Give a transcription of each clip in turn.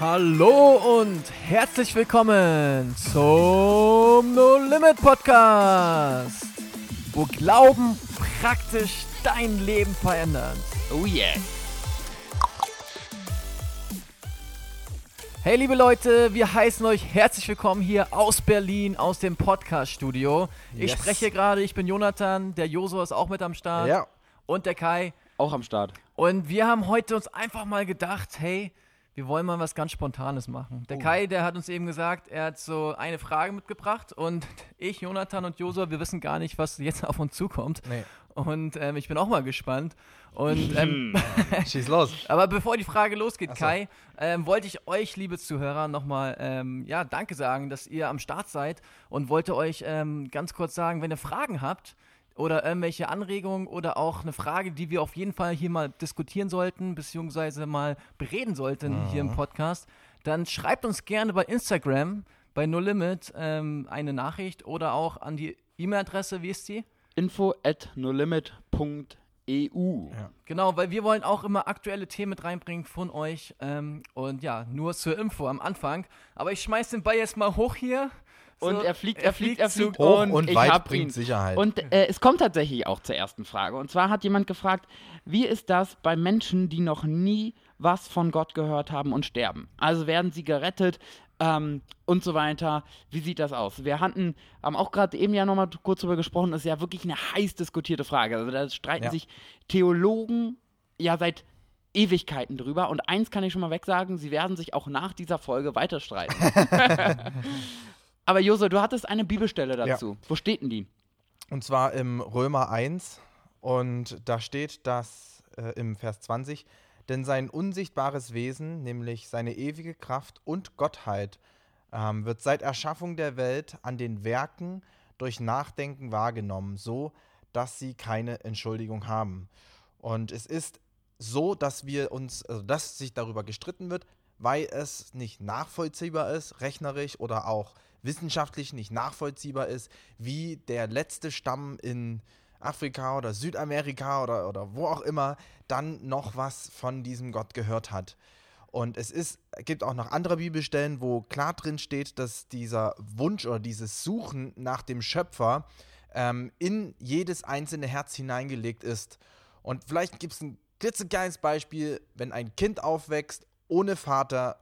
Hallo und herzlich willkommen zum No Limit Podcast, wo Glauben praktisch dein Leben verändert. Oh yeah. Hey liebe Leute, wir heißen euch herzlich willkommen hier aus Berlin, aus dem Podcast-Studio. Ich Yes. spreche gerade, ich bin Jonathan, der Joso ist auch mit am Start Ja. und der Kai. Auch am Start. Und wir haben heute uns einfach mal gedacht, hey, wir wollen mal was ganz Spontanes machen. Der Kai, der hat uns eben gesagt, er hat so eine Frage mitgebracht und ich, Jonathan und Josua, wir wissen gar nicht, was jetzt auf uns zukommt. Nee. Und ähm, ich bin auch mal gespannt. Und ähm, Schieß los. aber bevor die Frage losgeht, so. Kai, ähm, wollte ich euch, liebe Zuhörer, nochmal ähm, ja, Danke sagen, dass ihr am Start seid und wollte euch ähm, ganz kurz sagen, wenn ihr Fragen habt oder irgendwelche Anregungen oder auch eine Frage, die wir auf jeden Fall hier mal diskutieren sollten, beziehungsweise mal bereden sollten hier im Podcast, dann schreibt uns gerne bei Instagram, bei No Limit, ähm, eine Nachricht oder auch an die E-Mail-Adresse, wie ist die? Info at nolimit.eu. Ja. Genau, weil wir wollen auch immer aktuelle Themen mit reinbringen von euch. Ähm, und ja, nur zur Info am Anfang. Aber ich schmeiß den Ball jetzt mal hoch hier. So, Und er fliegt, er fliegt, er fliegt. Hoch und, und weit bringt ihn. Sicherheit. Und äh, es kommt tatsächlich auch zur ersten Frage. Und zwar hat jemand gefragt, wie ist das bei Menschen, die noch nie was von Gott gehört haben und sterben? Also werden sie gerettet ähm, und so weiter. Wie sieht das aus? Wir hatten, haben auch gerade eben ja nochmal kurz drüber gesprochen, das ist ja wirklich eine heiß diskutierte Frage. Also da streiten Ja. sich Theologen ja seit Ewigkeiten drüber. Und eins kann ich schon mal wegsagen, sie werden sich auch nach dieser Folge weiter streiten. Aber Jose, du hattest eine Bibelstelle dazu. Wo steht denn die? Und zwar im Römer 1. Und da steht das äh, im Vers 20. Denn sein unsichtbares Wesen, nämlich seine ewige Kraft und Gottheit, ähm, wird seit Erschaffung der Welt an den Werken durch Nachdenken wahrgenommen, so dass sie keine Entschuldigung haben. Und es ist so, dass wir uns, also dass sich darüber gestritten wird, weil es nicht nachvollziehbar ist, rechnerisch oder auch wissenschaftlich nicht nachvollziehbar ist, wie der letzte Stamm in Afrika oder Südamerika oder, oder wo auch immer dann noch was von diesem Gott gehört hat. Und es ist, gibt auch noch andere Bibelstellen, wo klar drin steht, dass dieser Wunsch oder dieses Suchen nach dem Schöpfer ähm, in jedes einzelne Herz hineingelegt ist. Und vielleicht gibt es ein klitzekleines Beispiel, wenn ein Kind aufwächst ohne Vater.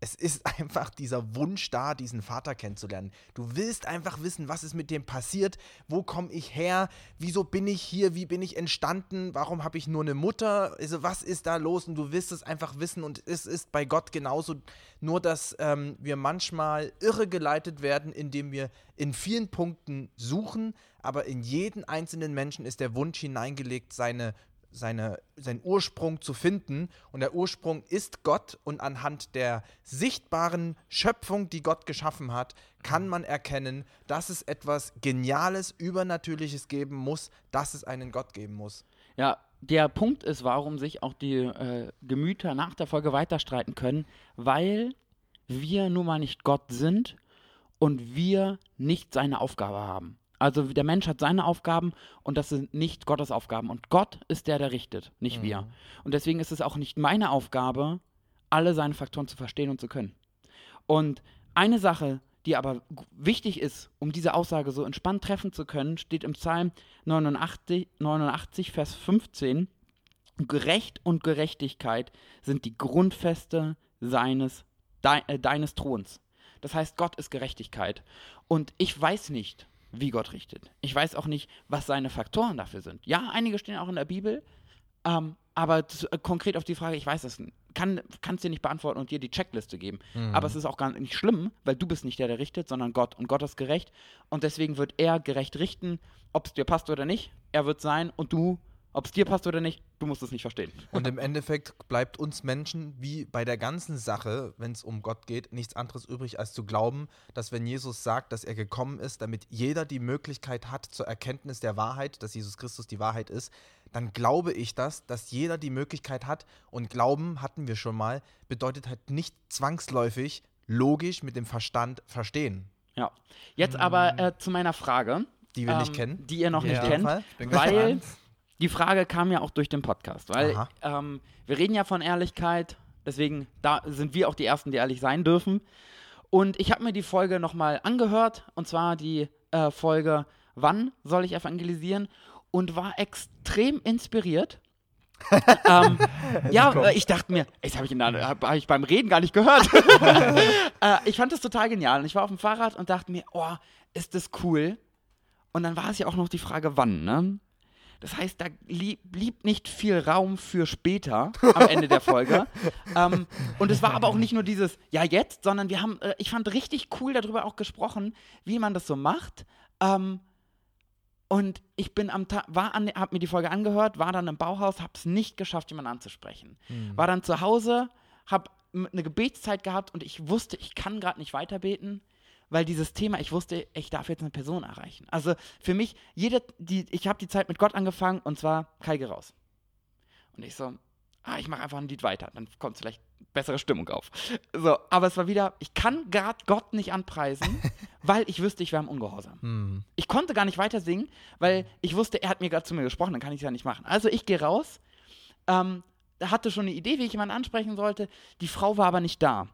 Es ist einfach dieser Wunsch da, diesen Vater kennenzulernen. Du willst einfach wissen, was ist mit dem passiert, wo komme ich her, wieso bin ich hier, wie bin ich entstanden, warum habe ich nur eine Mutter, also was ist da los? Und du willst es einfach wissen. Und es ist bei Gott genauso, nur dass ähm, wir manchmal irregeleitet werden, indem wir in vielen Punkten suchen, aber in jeden einzelnen Menschen ist der Wunsch hineingelegt, seine seine, seinen Ursprung zu finden. Und der Ursprung ist Gott. Und anhand der sichtbaren Schöpfung, die Gott geschaffen hat, kann man erkennen, dass es etwas Geniales, Übernatürliches geben muss, dass es einen Gott geben muss. Ja, der Punkt ist, warum sich auch die äh, Gemüter nach der Folge weiter streiten können, weil wir nun mal nicht Gott sind und wir nicht seine Aufgabe haben. Also der Mensch hat seine Aufgaben und das sind nicht Gottes Aufgaben. Und Gott ist der, der richtet, nicht wir. Und deswegen ist es auch nicht meine Aufgabe, alle seine Faktoren zu verstehen und zu können. Und eine Sache, die aber wichtig ist, um diese Aussage so entspannt treffen zu können, steht im Psalm 89, 89 Vers 15. Gerecht und Gerechtigkeit sind die Grundfeste seines, dei, äh, deines Throns. Das heißt, Gott ist Gerechtigkeit. Und ich weiß nicht, wie Gott richtet. Ich weiß auch nicht, was seine Faktoren dafür sind. Ja, einige stehen auch in der Bibel, ähm, aber zu, äh, konkret auf die Frage, ich weiß es n- kann es dir nicht beantworten und dir die Checkliste geben. Aber es ist auch gar nicht schlimm, weil du bist nicht der, der richtet, sondern Gott. Und Gott ist gerecht. Und deswegen wird er gerecht richten, ob es dir passt oder nicht. Er wird sein und du, ob es dir passt oder nicht, du musst es nicht verstehen. Und im Endeffekt bleibt uns Menschen wie bei der ganzen Sache, wenn es um Gott geht, nichts anderes übrig, als zu glauben, dass wenn Jesus sagt, dass er gekommen ist, damit jeder die Möglichkeit hat zur Erkenntnis der Wahrheit, dass Jesus Christus die Wahrheit ist, dann glaube ich das, dass jeder die Möglichkeit hat. Und Glauben hatten wir schon mal, bedeutet halt nicht zwangsläufig logisch mit dem Verstand verstehen, Ja. Jetzt aber äh, zu meiner Frage. die wir nicht ähm, kennen. Die ihr noch Ja. nicht kennt. Weil. Die Frage kam ja auch durch den Podcast. Weil ähm, wir reden ja von Ehrlichkeit, Deswegen, da sind wir auch die Ersten, die ehrlich sein dürfen. Und ich habe mir die Folge nochmal angehört, und zwar die äh, Folge Wann soll ich evangelisieren? Und war extrem inspiriert. ähm, ja, ich dachte mir, das habe ich, hab, hab ich beim Reden gar nicht gehört. äh, ich fand das total genial. Und ich war auf dem Fahrrad und dachte mir, oh, ist das cool. Und dann war es ja auch noch die Frage, wann, ne? Das heißt, da blieb nicht viel Raum für später am Ende der Folge. ähm, und es war aber auch nicht nur dieses Ja, jetzt, sondern wir haben, äh, ich fand richtig cool darüber auch gesprochen, wie man das so macht. Ähm, und ich bin am Tag, war an, hab mir die Folge angehört, war dann im Bauhaus, habe es nicht geschafft, jemanden anzusprechen. Mhm. War dann zu Hause, habe eine Gebetszeit gehabt und ich wusste, ich kann gerade nicht weiterbeten weil dieses Thema, ich wusste, ich darf jetzt eine Person erreichen. Also für mich, jede, die, ich habe die Zeit mit Gott angefangen und zwar Kai geh raus. Und ich so, ah, ich mache einfach ein Lied weiter, dann kommt vielleicht bessere Stimmung auf. So, aber es war wieder, ich kann gerade Gott nicht anpreisen, weil ich wüsste, ich wäre im Ungehorsam. Hm. Ich konnte gar nicht weiter singen, weil ich wusste, er hat mir gerade zu mir gesprochen, dann kann ich es ja nicht machen. Also ich gehe raus, ähm, hatte schon eine Idee, wie ich jemanden ansprechen sollte. Die Frau war aber nicht da.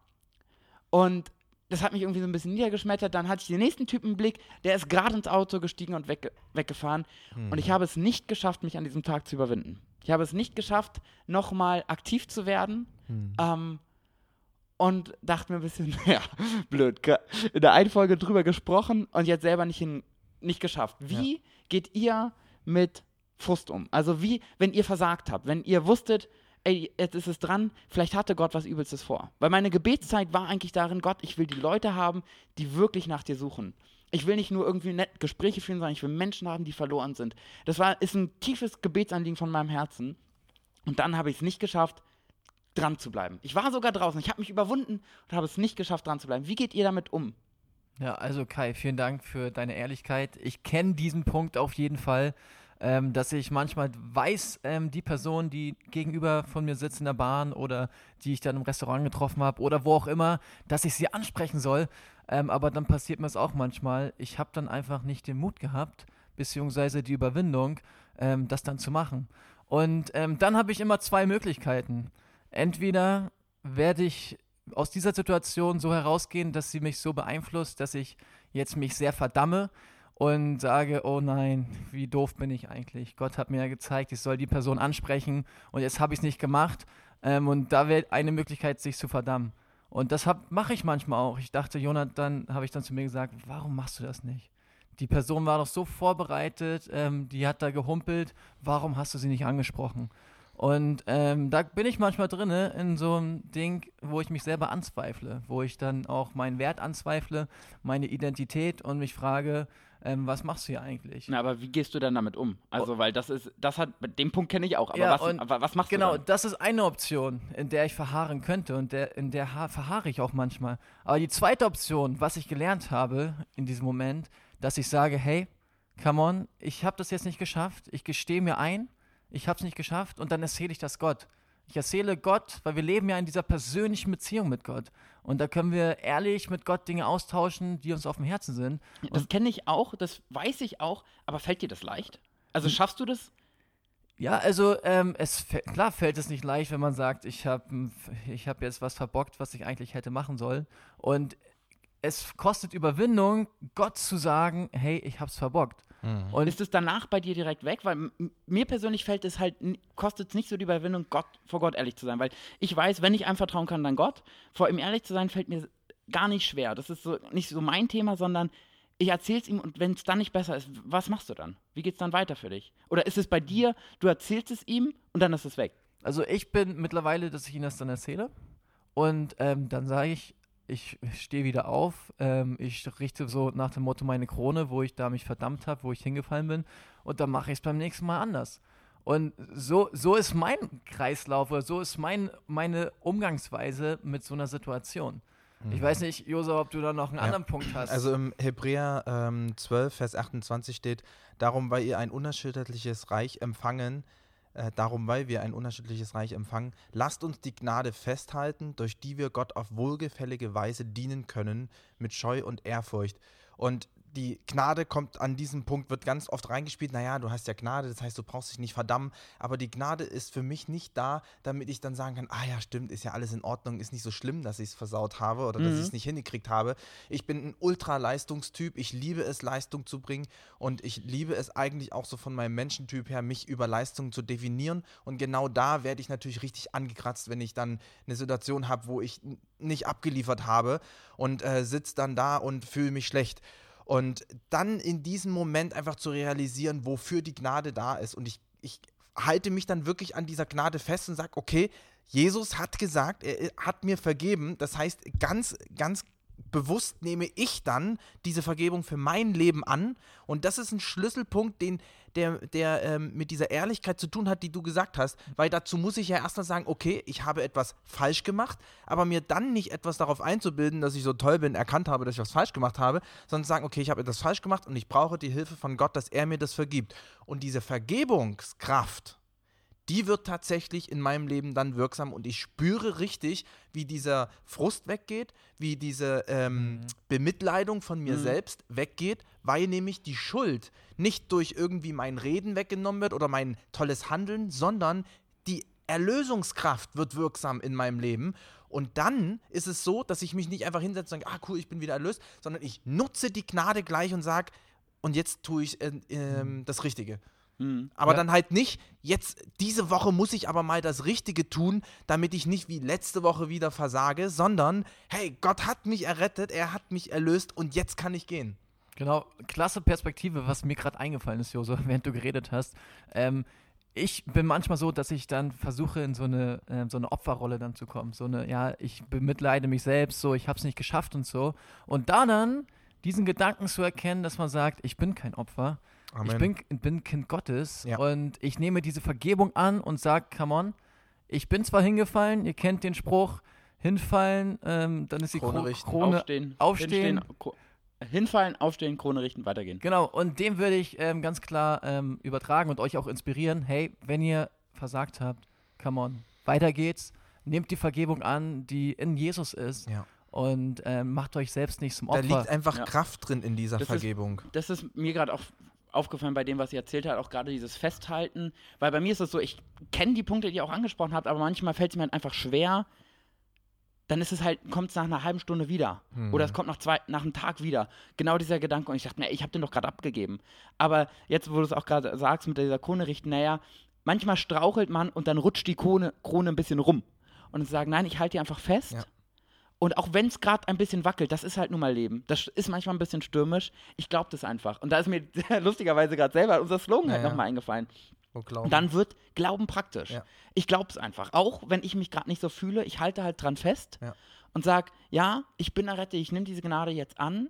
Und das hat mich irgendwie so ein bisschen niedergeschmettert. Dann hatte ich den nächsten Typen im Blick, der ist gerade ins Auto gestiegen und weg, weggefahren. Hm. Und ich habe es nicht geschafft, mich an diesem Tag zu überwinden. Ich habe es nicht geschafft, nochmal aktiv zu werden. Hm. Ähm, und dachte mir ein bisschen, ja, blöd. In der einen Folge drüber gesprochen und jetzt selber nicht, hin, nicht geschafft. Wie ja. geht ihr mit Frust um? Also wie, wenn ihr versagt habt, wenn ihr wusstet, ey, jetzt ist es dran, vielleicht hatte Gott was Übelstes vor. Weil meine Gebetszeit war eigentlich darin, Gott, ich will die Leute haben, die wirklich nach dir suchen. Ich will nicht nur irgendwie nett Gespräche führen, sondern ich will Menschen haben, die verloren sind. Das war, ist ein tiefes Gebetsanliegen von meinem Herzen. Und dann habe ich es nicht geschafft, dran zu bleiben. Ich war sogar draußen, ich habe mich überwunden und habe es nicht geschafft, dran zu bleiben. Wie geht ihr damit um? Ja, also Kai, vielen Dank für deine Ehrlichkeit. Ich kenne diesen Punkt auf jeden Fall ähm, dass ich manchmal weiß, ähm, die Person, die gegenüber von mir sitzt in der Bahn oder die ich dann im Restaurant getroffen habe oder wo auch immer, dass ich sie ansprechen soll. Ähm, aber dann passiert mir es auch manchmal. Ich habe dann einfach nicht den Mut gehabt, beziehungsweise die Überwindung, ähm, das dann zu machen. Und ähm, dann habe ich immer zwei Möglichkeiten. Entweder werde ich aus dieser Situation so herausgehen, dass sie mich so beeinflusst, dass ich jetzt mich sehr verdamme, und sage, oh nein, wie doof bin ich eigentlich. Gott hat mir ja gezeigt, ich soll die Person ansprechen und jetzt habe ich es nicht gemacht. Ähm, und da wäre eine Möglichkeit, sich zu verdammen. Und das mache ich manchmal auch. Ich dachte, Jonathan, habe ich dann zu mir gesagt, warum machst du das nicht? Die Person war doch so vorbereitet, ähm, die hat da gehumpelt, warum hast du sie nicht angesprochen? Und ähm, da bin ich manchmal drin in so einem Ding, wo ich mich selber anzweifle, wo ich dann auch meinen Wert anzweifle, meine Identität und mich frage, ähm, was machst du hier eigentlich? Na, aber wie gehst du dann damit um? Also, oh. weil das ist, das hat, den Punkt kenne ich auch, aber, ja, was, aber was machst genau, du Genau, das ist eine Option, in der ich verharren könnte und der, in der verharre ich auch manchmal. Aber die zweite Option, was ich gelernt habe in diesem Moment, dass ich sage, hey, come on, ich habe das jetzt nicht geschafft, ich gestehe mir ein, ich habe es nicht geschafft und dann erzähle ich das Gott. Ich erzähle Gott, weil wir leben ja in dieser persönlichen Beziehung mit Gott. Und da können wir ehrlich mit Gott Dinge austauschen, die uns auf dem Herzen sind. Und das kenne ich auch, das weiß ich auch, aber fällt dir das leicht? Also hm. schaffst du das? Ja, also ähm, es klar fällt es nicht leicht, wenn man sagt, ich habe ich hab jetzt was verbockt, was ich eigentlich hätte machen sollen. Und es kostet Überwindung, Gott zu sagen, hey, ich hab's verbockt. Mhm. Und ist es danach bei dir direkt weg? Weil mir persönlich fällt es halt, kostet es nicht so die Überwindung, Gott, vor Gott ehrlich zu sein. Weil ich weiß, wenn ich einem vertrauen kann, dann Gott. Vor ihm ehrlich zu sein, fällt mir gar nicht schwer. Das ist so nicht so mein Thema, sondern ich erzähle es ihm und wenn es dann nicht besser ist, was machst du dann? Wie geht es dann weiter für dich? Oder ist es bei dir, du erzählst es ihm und dann ist es weg? Also ich bin mittlerweile, dass ich ihm das dann erzähle und ähm, dann sage ich, ich stehe wieder auf, ähm, ich richte so nach dem Motto meine Krone, wo ich da mich verdammt habe, wo ich hingefallen bin und dann mache ich es beim nächsten Mal anders. Und so, so ist mein Kreislauf oder so ist mein, meine Umgangsweise mit so einer Situation. Mhm. Ich weiß nicht, Josa, ob du da noch einen ja. anderen Punkt hast. Also im Hebräer ähm, 12, Vers 28 steht, darum, weil ihr ein unerschütterliches Reich empfangen, äh, darum, weil wir ein unterschiedliches Reich empfangen, lasst uns die Gnade festhalten, durch die wir Gott auf wohlgefällige Weise dienen können, mit Scheu und Ehrfurcht. Und die Gnade kommt an diesem Punkt, wird ganz oft reingespielt, naja, du hast ja Gnade, das heißt, du brauchst dich nicht verdammen, aber die Gnade ist für mich nicht da, damit ich dann sagen kann, ah ja, stimmt, ist ja alles in Ordnung, ist nicht so schlimm, dass ich es versaut habe oder dass ich es nicht hingekriegt habe. Ich bin ein Ultra-Leistungstyp, ich liebe es, Leistung zu bringen. Und ich liebe es eigentlich auch so von meinem Menschentyp her, mich über Leistung zu definieren. Und genau da werde ich natürlich richtig angekratzt, wenn ich dann eine Situation habe, wo ich nicht abgeliefert habe und äh, sitze dann da und fühle mich schlecht. Und dann in diesem Moment einfach zu realisieren, wofür die Gnade da ist. Und ich, ich halte mich dann wirklich an dieser Gnade fest und sage, okay, Jesus hat gesagt, er hat mir vergeben. Das heißt, ganz, ganz bewusst nehme ich dann diese Vergebung für mein Leben an. Und das ist ein Schlüsselpunkt, den, der, der ähm, mit dieser Ehrlichkeit zu tun hat, die du gesagt hast. Weil dazu muss ich ja erstmal sagen, okay, ich habe etwas falsch gemacht, aber mir dann nicht etwas darauf einzubilden, dass ich so toll bin, erkannt habe, dass ich was falsch gemacht habe, sondern sagen, okay, ich habe etwas falsch gemacht und ich brauche die Hilfe von Gott, dass er mir das vergibt. Und diese Vergebungskraft, die wird tatsächlich in meinem Leben dann wirksam und ich spüre richtig, wie dieser Frust weggeht, wie diese ähm, Bemitleidung von mir selbst weggeht, weil nämlich die Schuld nicht durch irgendwie mein Reden weggenommen wird oder mein tolles Handeln, sondern die Erlösungskraft wird wirksam in meinem Leben. Und dann ist es so, dass ich mich nicht einfach hinsetze und sage, ah cool, ich bin wieder erlöst, sondern ich nutze die Gnade gleich und sage, und jetzt tue ich äh, ähm, das Richtige. Aber Ja. dann halt nicht, jetzt diese Woche muss ich aber mal das Richtige tun, damit ich nicht wie letzte Woche wieder versage, sondern hey, Gott hat mich errettet, er hat mich erlöst und jetzt kann ich gehen. Genau, klasse Perspektive, was mir gerade eingefallen ist, Joso, während du geredet hast. Ähm, ich bin manchmal so, dass ich dann versuche, in so eine, äh, so eine Opferrolle dann zu kommen. So eine, ja, ich bemitleide mich selbst, so, ich habe es nicht geschafft und so. Und da dann diesen Gedanken zu erkennen, dass man sagt, ich bin kein Opfer, ich bin, bin Kind Gottes Ja. und ich nehme diese Vergebung an und sage, come on, ich bin zwar hingefallen, ihr kennt den Spruch, hinfallen, ähm, dann ist die Krone Krone, richten. Krone aufstehen, aufstehen. hinfallen, aufstehen, Krone richten, weitergehen. Genau, und dem würde ich ähm, ganz klar ähm, übertragen und euch auch inspirieren. Hey, wenn ihr versagt habt, come on, weiter geht's. Nehmt die Vergebung an, die in Jesus ist Ja. und ähm, macht euch selbst nicht zum Da Opfer. liegt einfach Ja. Kraft drin in dieser Das ist- Vergebung. Das ist mir gerade auch aufgefallen bei dem, was ihr erzählt habt, auch gerade dieses Festhalten, weil bei mir ist es so, ich kenne die Punkte, die ihr auch angesprochen habt, aber manchmal fällt es mir halt einfach schwer, dann ist es halt, kommt es nach einer halben Stunde wieder. Oder es kommt nach, zwei, nach einem Tag wieder. Genau dieser Gedanke. Und ich dachte, nee, ich habe den doch gerade abgegeben. Aber jetzt, wo du es auch gerade sagst mit dieser Krone richten, naja, manchmal strauchelt man und dann rutscht die Krone, Krone ein bisschen rum. Und sie sagen, nein, ich halte die einfach fest. Ja. Und auch wenn es gerade ein bisschen wackelt, das ist halt nun mal Leben. Das ist manchmal ein bisschen stürmisch. Ich glaube das einfach. Und da ist mir lustigerweise gerade selber unser Slogan halt Ja, ja. nochmal eingefallen. Wo glauben. Und dann wird Glauben praktisch. Ja. Ich glaube es einfach. Auch wenn ich mich gerade nicht so fühle, ich halte halt dran fest Ja. und sage, ja, ich bin errettet, ich nehme diese Gnade jetzt an.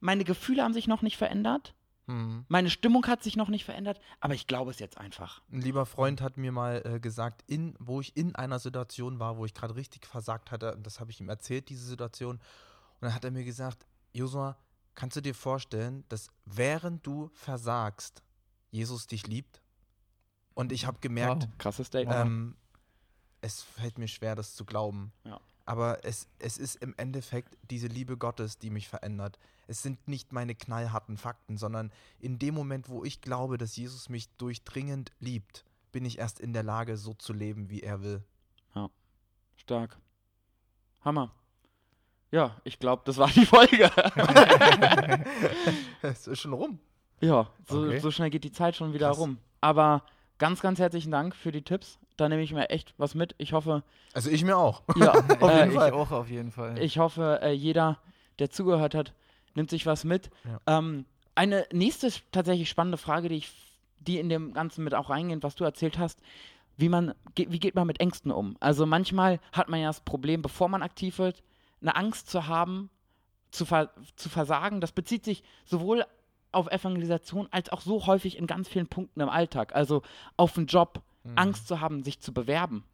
Meine Gefühle haben sich noch nicht verändert. Mhm. Meine Stimmung hat sich noch nicht verändert, aber ich glaube es jetzt einfach. Ein lieber Freund hat mir mal äh, gesagt, in, wo ich in einer Situation war, wo ich gerade richtig versagt hatte, und das habe ich ihm erzählt, diese Situation. Und dann hat er mir gesagt, Josua, kannst du dir vorstellen, dass während du versagst, Jesus dich liebt? Und ich habe gemerkt, Wow. Krasses Statement. ähm, es fällt mir schwer, das zu glauben. Ja. Aber es, es ist im Endeffekt diese Liebe Gottes, die mich verändert. Es sind nicht meine knallharten Fakten, sondern in dem Moment, wo ich glaube, dass Jesus mich durchdringend liebt, bin ich erst in der Lage, so zu leben, wie er will. Stark. Hammer. Ja, ich glaube, das war die Folge. Es ist schon rum. ja, so, Okay. so schnell geht die Zeit schon wieder Krass. rum. Aber ganz, ganz herzlichen Dank für die Tipps. Da nehme ich mir echt was mit. Ich hoffe, Also ich mir auch. ja, Auf äh, jeden ich Fall. auch auf jeden Fall. Ich hoffe, äh, jeder, der zugehört hat, nimmt sich was mit. Ähm, eine nächste tatsächlich spannende Frage, die ich, die in dem Ganzen mit auch reingeht, was du erzählt hast, wie man, wie geht man mit Ängsten um? Also manchmal hat man ja das Problem, bevor man aktiv wird, eine Angst zu haben, zu, ver zu versagen. Das bezieht sich sowohl auf Evangelisation als auch so häufig in ganz vielen Punkten im Alltag. Also auf einen Job, Angst zu haben, sich zu bewerben,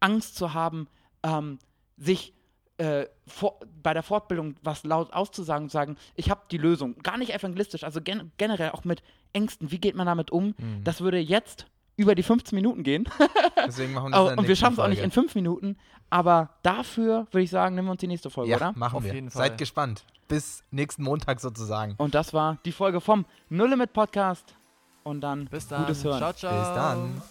Angst zu haben, ähm, sich äh, vor, bei der Fortbildung was laut auszusagen und sagen, ich habe die Lösung. Gar nicht evangelistisch, also gen generell auch mit Ängsten. Wie geht man damit um? Das würde jetzt über die 15 Minuten gehen. Deswegen machen wir das in und wir schaffen es auch nicht in 5 Minuten. Aber dafür würde ich sagen, nehmen wir uns die nächste Folge, Ja, oder? machen Auf wir. jeden Fall. Seid gespannt. Bis nächsten Montag sozusagen. Und das war die Folge vom No Limit Podcast. Und dann Bis dann. gutes Hören. Ciao, ciao. Bis dann.